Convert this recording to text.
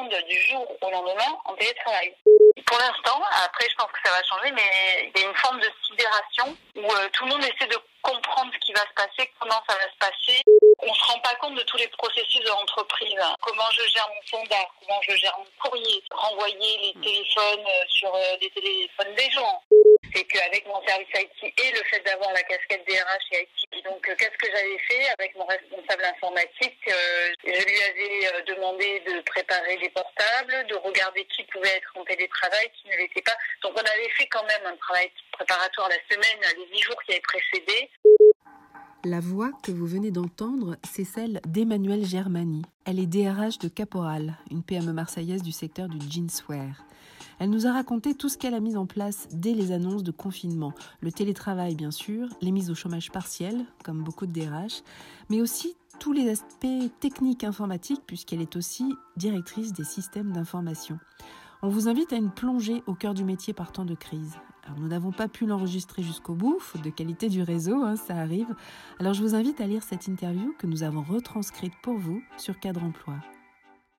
du jour au lendemain en télétravail. Pour l'instant, après je pense que ça va changer, mais il y a une forme de sidération où euh, tout le monde essaie de comprendre ce qui va se passer, comment ça va se passer. On se rend pas compte de tous les processus de l'entreprise. Comment je gère mon sondage, comment je gère mon courrier, renvoyer les téléphones euh, sur euh, les téléphones des gens. Et le fait d'avoir la casquette DRH et IT, donc euh, qu'est-ce que j'avais fait avec mon responsable informatique Je lui avais demandé de préparer des portables, de regarder qui pouvait être en télétravail, qui ne l'était pas. Donc on avait fait quand même un travail préparatoire la semaine, les huit jours qui avaient précédé. La voix que vous venez d'entendre, c'est celle d'Emmanuelle Germani. Elle est DRH de Caporal, une PME marseillaise du secteur du jeanswear. Elle nous a raconté tout ce qu'elle a mis en place dès les annonces de confinement. Le télétravail, bien sûr, les mises au chômage partiel, comme beaucoup de DRH, mais aussi tous les aspects techniques informatiques, puisqu'elle est aussi directrice des systèmes d'information. On vous invite à une plongée au cœur du métier par temps de crise. Alors, nous n'avons pas pu l'enregistrer jusqu'au bout, faute de qualité du réseau, hein, ça arrive. Alors je vous invite à lire cette interview que nous avons retranscrite pour vous sur Cadre Emploi.